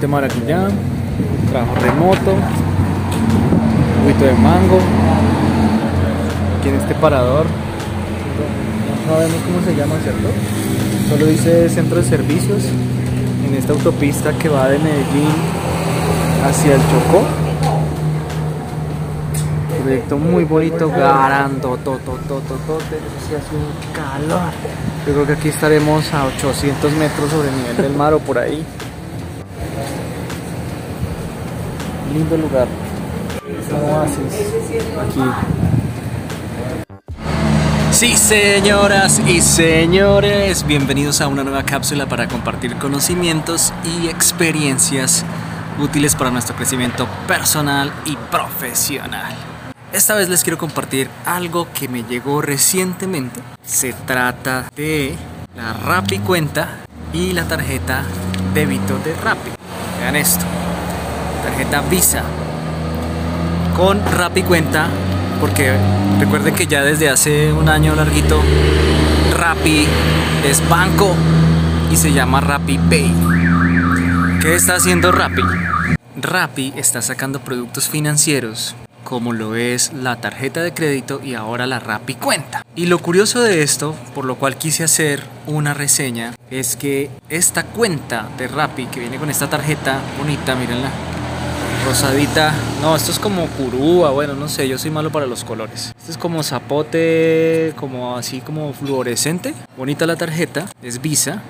de maracuyá, trabajo remoto, un poquito de mango. Aquí en este parador, no sabemos cómo se llama, ¿cierto? Solo dice centro de servicios en esta autopista que va de Medellín hacia el Chocó. Proyecto muy bonito, garando, to, to, to, to, to, se hace un calor. Yo creo que aquí estaremos a 800 metros sobre el nivel del mar o por ahí. lindo lugar. ¿Cómo haces aquí? Sí, señoras y señores, bienvenidos a una nueva cápsula para compartir conocimientos y experiencias útiles para nuestro crecimiento personal y profesional. Esta vez les quiero compartir algo que me llegó recientemente. Se trata de la Rappi cuenta y la tarjeta débito de Rappi. Vean esto tarjeta Visa con Rappi cuenta porque recuerden que ya desde hace un año larguito Rappi es banco y se llama Rappi Pay. ¿Qué está haciendo Rappi? Rappi está sacando productos financieros como lo es la tarjeta de crédito y ahora la Rappi cuenta. Y lo curioso de esto, por lo cual quise hacer una reseña, es que esta cuenta de Rappi que viene con esta tarjeta bonita, mírenla, rosadita. No, esto es como curúa, bueno, no sé, yo soy malo para los colores. Esto es como zapote, como así como fluorescente. Bonita la tarjeta, es Visa.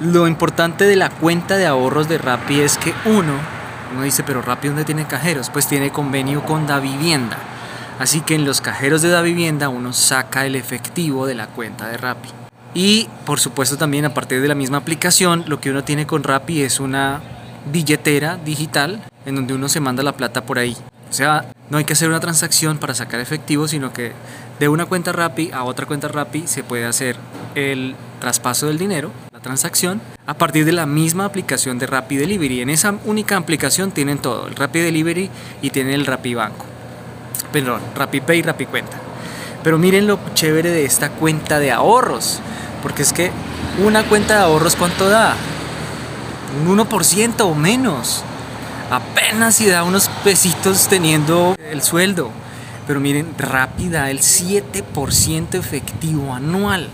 Lo importante de la cuenta de ahorros de Rappi es que uno, uno dice, pero Rappi ¿dónde tiene cajeros? Pues tiene convenio con Da Vivienda. Así que en los cajeros de Da Vivienda uno saca el efectivo de la cuenta de Rappi. Y por supuesto también a partir de la misma aplicación, lo que uno tiene con Rappi es una billetera digital en donde uno se manda la plata por ahí. O sea, no hay que hacer una transacción para sacar efectivo, sino que de una cuenta Rappi a otra cuenta Rappi se puede hacer el traspaso del dinero, la transacción, a partir de la misma aplicación de Rappi Delivery. En esa única aplicación tienen todo, el Rappi Delivery y tienen el Rappi Banco. Perdón, Rappi Pay y Rappi Cuenta. Pero miren lo chévere de esta cuenta de ahorros, porque es que una cuenta de ahorros ¿cuánto da? Un 1% o menos apenas si da unos pesitos teniendo el sueldo. Pero miren, rápida, el 7% efectivo anual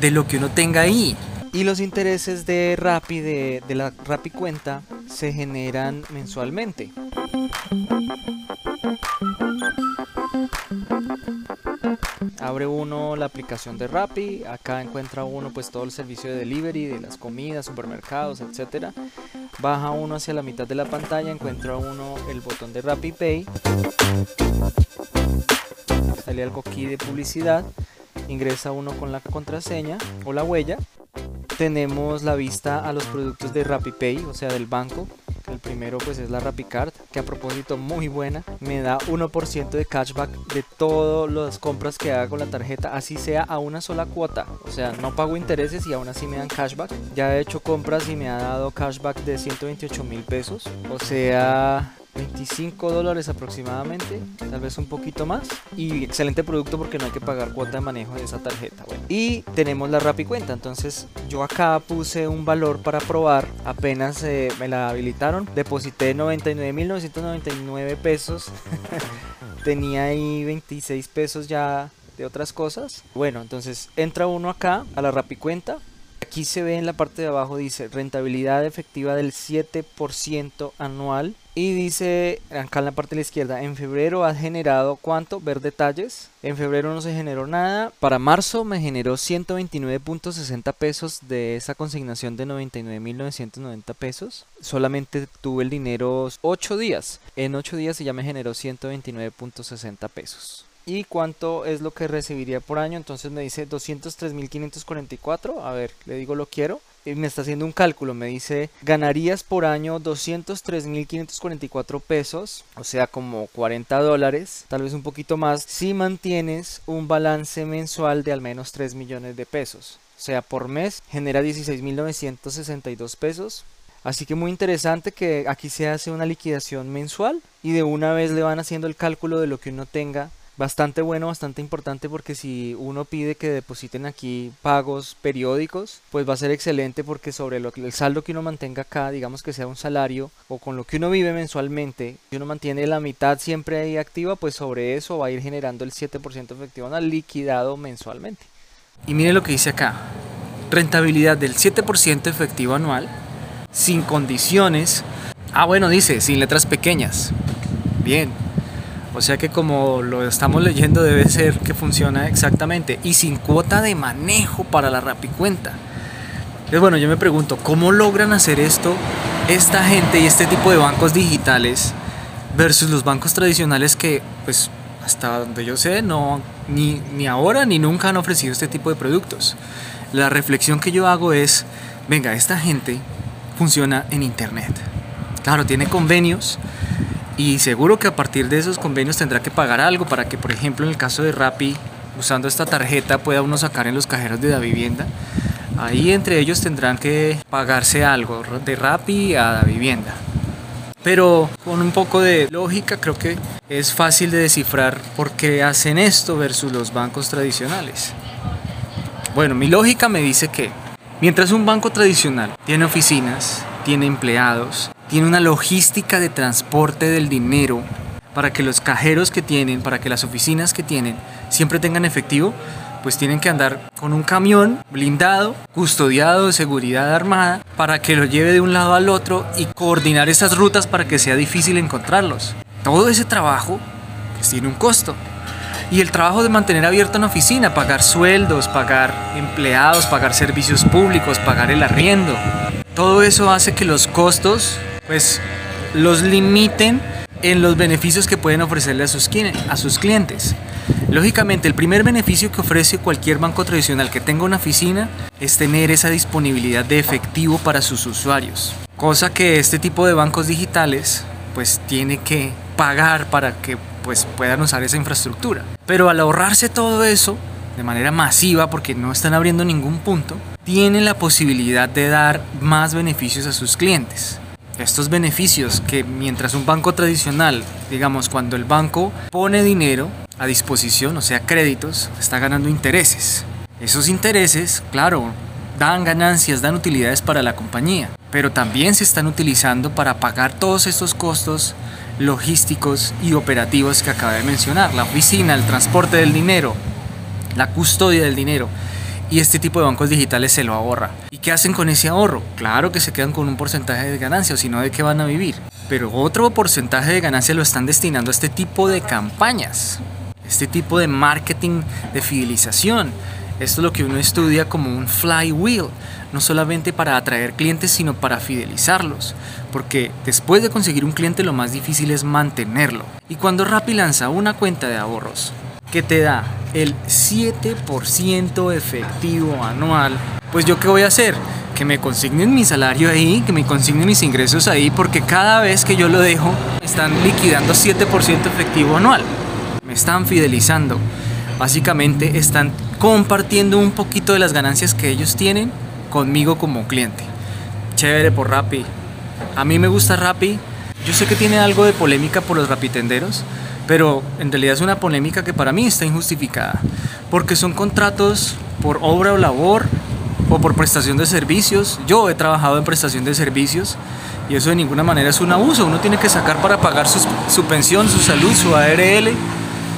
de lo que uno tenga ahí. Y los intereses de Rappi, de, de la Rappi cuenta, se generan mensualmente. Abre uno la aplicación de Rappi, acá encuentra uno pues todo el servicio de delivery, de las comidas, supermercados, etcétera. Baja uno hacia la mitad de la pantalla, encuentra uno el botón de Rappi Pay. Sale algo aquí de publicidad. Ingresa uno con la contraseña o la huella. Tenemos la vista a los productos de Rappi Pay, o sea, del banco. El primero pues es la RappiCard, que a propósito muy buena. Me da 1% de cashback de todas las compras que haga con la tarjeta, así sea a una sola cuota. O sea, no pago intereses y aún así me dan cashback. Ya he hecho compras y me ha dado cashback de 128 mil pesos. O sea, 25 dólares aproximadamente, tal vez un poquito más. Y excelente producto porque no hay que pagar cuota de manejo de esa tarjeta. Y tenemos la Rappi cuenta, entonces yo acá puse un valor para probar, apenas eh, me la habilitaron, deposité 99.999 pesos, tenía ahí 26 pesos ya de otras cosas. Bueno, entonces entra uno acá a la Rappi cuenta, Aquí se ve en la parte de abajo, dice rentabilidad efectiva del 7% anual. Y dice acá en la parte de la izquierda, en febrero ha generado cuánto, ver detalles. En febrero no se generó nada. Para marzo me generó 129.60 pesos de esa consignación de 99.990 pesos. Solamente tuve el dinero 8 días. En 8 días ya me generó 129.60 pesos y cuánto es lo que recibiría por año. Entonces me dice 203.544. A ver, le digo lo quiero. Y me está haciendo un cálculo. Me dice ganarías por año 203.544 pesos. O sea, como 40 dólares. Tal vez un poquito más. Si mantienes un balance mensual de al menos 3 millones de pesos. O sea, por mes genera 16.962 pesos Así que muy interesante que aquí se hace una liquidación mensual y de una vez le van haciendo el cálculo de lo que uno tenga bastante bueno, bastante importante porque si uno pide que depositen aquí pagos periódicos, pues va a ser excelente porque sobre lo, el saldo que uno mantenga acá, digamos que sea un salario o con lo que uno vive mensualmente, si uno mantiene la mitad siempre ahí activa, pues sobre eso va a ir generando el 7% efectivo anual liquidado mensualmente. Y mire lo que dice acá, rentabilidad del 7% efectivo anual, sin condiciones, ah bueno, dice, sin letras pequeñas, bien, o sea que como lo estamos leyendo debe ser que funciona exactamente. Y sin cuota de manejo para la rapicuenta. Entonces bueno, yo me pregunto, ¿cómo logran hacer esto esta gente y este tipo de bancos digitales versus los bancos tradicionales que pues hasta donde yo sé no ni, ni ahora ni nunca han ofrecido este tipo de productos? La reflexión que yo hago es, venga, esta gente funciona en internet. Claro, tiene convenios, y seguro que a partir de esos convenios tendrá que pagar algo para que, por ejemplo, en el caso de Rappi, usando esta tarjeta pueda uno sacar en los cajeros de la vivienda. Ahí entre ellos tendrán que pagarse algo de Rappi a la vivienda. Pero con un poco de lógica creo que es fácil de descifrar por qué hacen esto versus los bancos tradicionales. Bueno, mi lógica me dice que mientras un banco tradicional tiene oficinas, tiene empleados, tiene una logística de transporte del dinero para que los cajeros que tienen, para que las oficinas que tienen siempre tengan efectivo, pues tienen que andar con un camión blindado, custodiado de seguridad armada, para que lo lleve de un lado al otro y coordinar esas rutas para que sea difícil encontrarlos. Todo ese trabajo pues, tiene un costo. Y el trabajo de mantener abierta una oficina, pagar sueldos, pagar empleados, pagar servicios públicos, pagar el arriendo. Todo eso hace que los costos pues los limiten en los beneficios que pueden ofrecerle a sus, clientes. Lógicamente, el primer beneficio que ofrece cualquier banco tradicional que tenga una oficina es tener esa disponibilidad de efectivo para sus usuarios. Cosa que este tipo de bancos digitales pues tiene que pagar para que pues puedan usar esa infraestructura. Pero al ahorrarse todo eso de manera masiva porque no están abriendo ningún punto, tienen la posibilidad de dar más beneficios a sus clientes estos beneficios que mientras un banco tradicional, digamos, cuando el banco pone dinero a disposición, o sea, créditos, está ganando intereses. Esos intereses, claro, dan ganancias, dan utilidades para la compañía, pero también se están utilizando para pagar todos estos costos logísticos y operativos que acabé de mencionar, la oficina, el transporte del dinero, la custodia del dinero y este tipo de bancos digitales se lo ahorra. ¿Y qué hacen con ese ahorro? Claro que se quedan con un porcentaje de ganancia, o si no, ¿de qué van a vivir? Pero otro porcentaje de ganancia lo están destinando a este tipo de campañas, este tipo de marketing de fidelización. Esto es lo que uno estudia como un flywheel, no solamente para atraer clientes, sino para fidelizarlos. Porque después de conseguir un cliente lo más difícil es mantenerlo. Y cuando Rappi lanza una cuenta de ahorros que te da el 7% efectivo anual, pues yo qué voy a hacer? Que me consignen mi salario ahí, que me consignen mis ingresos ahí, porque cada vez que yo lo dejo, están liquidando 7% efectivo anual. Me están fidelizando. Básicamente están compartiendo un poquito de las ganancias que ellos tienen conmigo como cliente. Chévere por Rappi. A mí me gusta Rappi. Yo sé que tiene algo de polémica por los rapitenderos, pero en realidad es una polémica que para mí está injustificada, porque son contratos por obra o labor o por prestación de servicios. Yo he trabajado en prestación de servicios y eso de ninguna manera es un abuso. Uno tiene que sacar para pagar su, su pensión, su salud, su ARL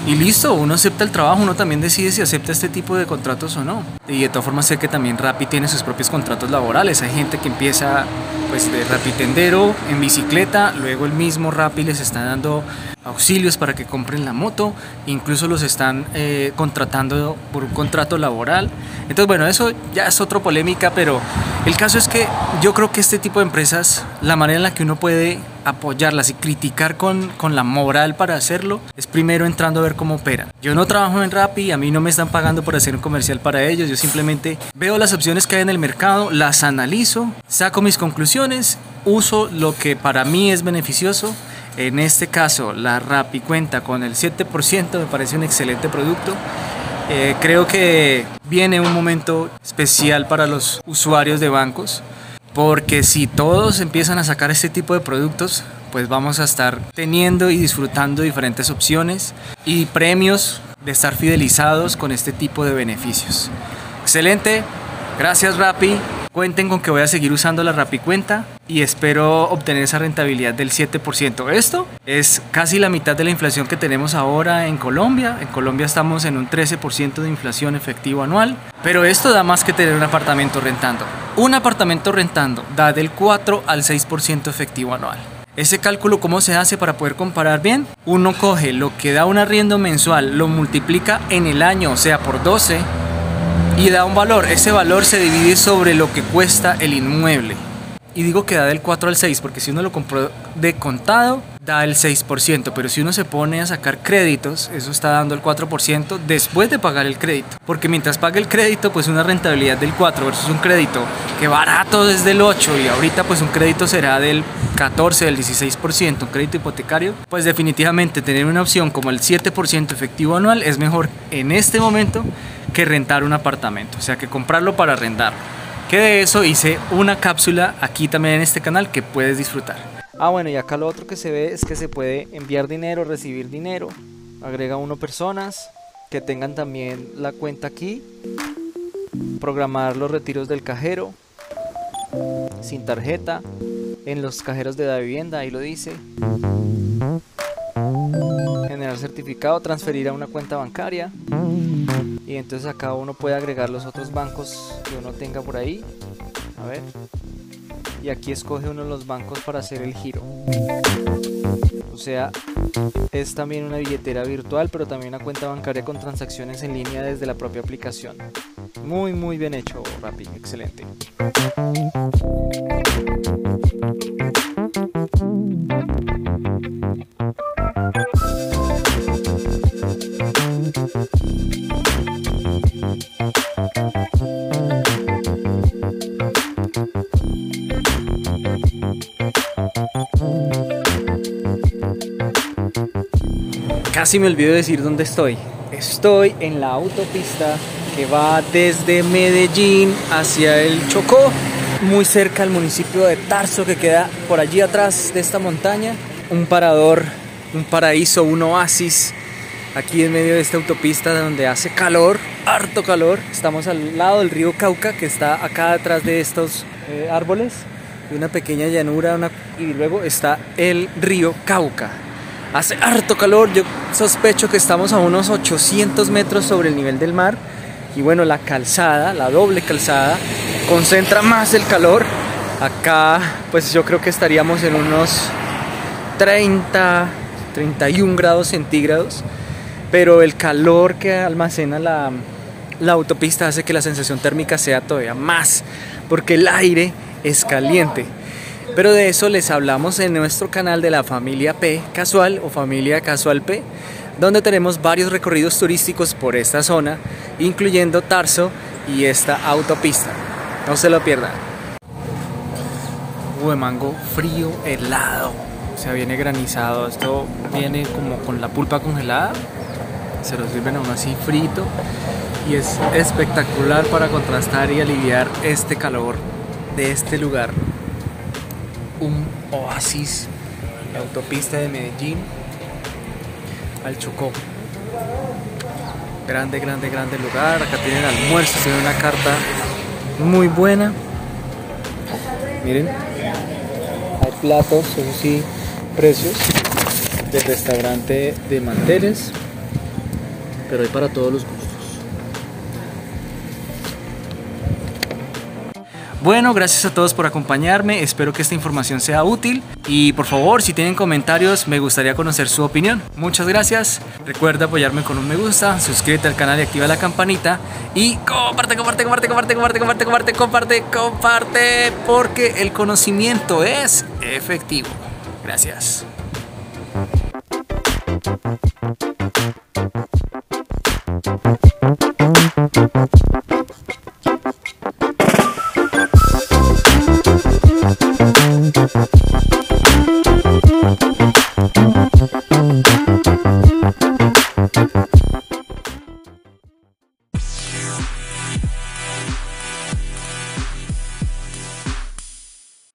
y listo, uno acepta el trabajo, uno también decide si acepta este tipo de contratos o no. Y de todas formas sé que también Rappi tiene sus propios contratos laborales. Hay gente que empieza pues de Rappi tendero en bicicleta, luego el mismo Rappi les está dando auxilios para que compren la moto, incluso los están eh, contratando por un contrato laboral. Entonces, bueno, eso ya es otra polémica, pero el caso es que yo creo que este tipo de empresas, la manera en la que uno puede apoyarlas y criticar con, con la moral para hacerlo, es primero entrando a ver cómo operan. Yo no trabajo en Rappi, a mí no me están pagando por hacer un comercial para ellos, yo simplemente veo las opciones que hay en el mercado, las analizo, saco mis conclusiones, uso lo que para mí es beneficioso en este caso, la Rappi cuenta con el 7%, me parece un excelente producto. Eh, creo que viene un momento especial para los usuarios de bancos Porque si todos empiezan a sacar este tipo de productos, pues vamos a estar teniendo y disfrutando diferentes opciones y premios de estar fidelizados con este tipo de beneficios. Excelente, gracias Rappi. Cuenten con que voy a seguir usando la Rappi cuenta y espero obtener esa rentabilidad del 7%. Esto es casi la mitad de la inflación que tenemos ahora en Colombia. En Colombia estamos en un 13% de inflación efectivo anual, pero esto da más que tener un apartamento rentando. Un apartamento rentando da del 4 al 6% efectivo anual. Ese cálculo, ¿cómo se hace para poder comparar bien? Uno coge lo que da un arriendo mensual, lo multiplica en el año, o sea, por 12, y da un valor. Ese valor se divide sobre lo que cuesta el inmueble. Y digo que da del 4 al 6, porque si uno lo compró de contado, da el 6%, pero si uno se pone a sacar créditos, eso está dando el 4% después de pagar el crédito. Porque mientras pague el crédito, pues una rentabilidad del 4 versus un crédito que barato desde el 8 y ahorita pues un crédito será del 14, del 16%, un crédito hipotecario, pues definitivamente tener una opción como el 7% efectivo anual es mejor en este momento que rentar un apartamento, o sea que comprarlo para arrendarlo. Que de eso hice una cápsula aquí también en este canal que puedes disfrutar. Ah, bueno, y acá lo otro que se ve es que se puede enviar dinero, recibir dinero. Agrega uno personas que tengan también la cuenta aquí. Programar los retiros del cajero sin tarjeta en los cajeros de la vivienda, ahí lo dice. Generar certificado, transferir a una cuenta bancaria y entonces acá uno puede agregar los otros bancos que uno tenga por ahí a ver y aquí escoge uno de los bancos para hacer el giro. O sea es también una billetera virtual pero también una cuenta bancaria con transacciones en línea desde la propia aplicación. Muy muy bien hecho Rappi excelente Casi me olvido decir dónde estoy. Estoy en la autopista que va desde Medellín hacia el Chocó, muy cerca al municipio de Tarso que queda por allí atrás de esta montaña. Un parador, un paraíso, un oasis aquí en medio de esta autopista donde hace calor, harto calor. Estamos al lado del río Cauca que está acá detrás de estos eh, árboles, de una pequeña llanura y luego está el río Cauca. Hace harto calor, yo sospecho que estamos a unos 800 metros sobre el nivel del mar. Y bueno, la calzada, la doble calzada, concentra más el calor. Acá, pues yo creo que estaríamos en unos 30, 31 grados centígrados. Pero el calor que almacena la, la autopista hace que la sensación térmica sea todavía más, porque el aire es caliente. Pero de eso les hablamos en nuestro canal de la familia P Casual o familia Casual P, donde tenemos varios recorridos turísticos por esta zona, incluyendo Tarso y esta autopista. No se lo pierdan. De mango frío, helado. O sea, viene granizado. Esto viene como con la pulpa congelada. Se lo sirven aún así frito. Y es espectacular para contrastar y aliviar este calor de este lugar un oasis, la autopista de Medellín al Chocó. Grande, grande, grande lugar. Acá tienen almuerzo, tienen una carta muy buena. Miren, hay platos, eso sí, precios de restaurante de manteles, pero hay para todos los gustos. Bueno, gracias a todos por acompañarme, espero que esta información sea útil y por favor si tienen comentarios me gustaría conocer su opinión. Muchas gracias, recuerda apoyarme con un me gusta, suscríbete al canal y activa la campanita y comparte, comparte, comparte, comparte, comparte, comparte, comparte, comparte, comparte, porque el conocimiento es efectivo. Gracias.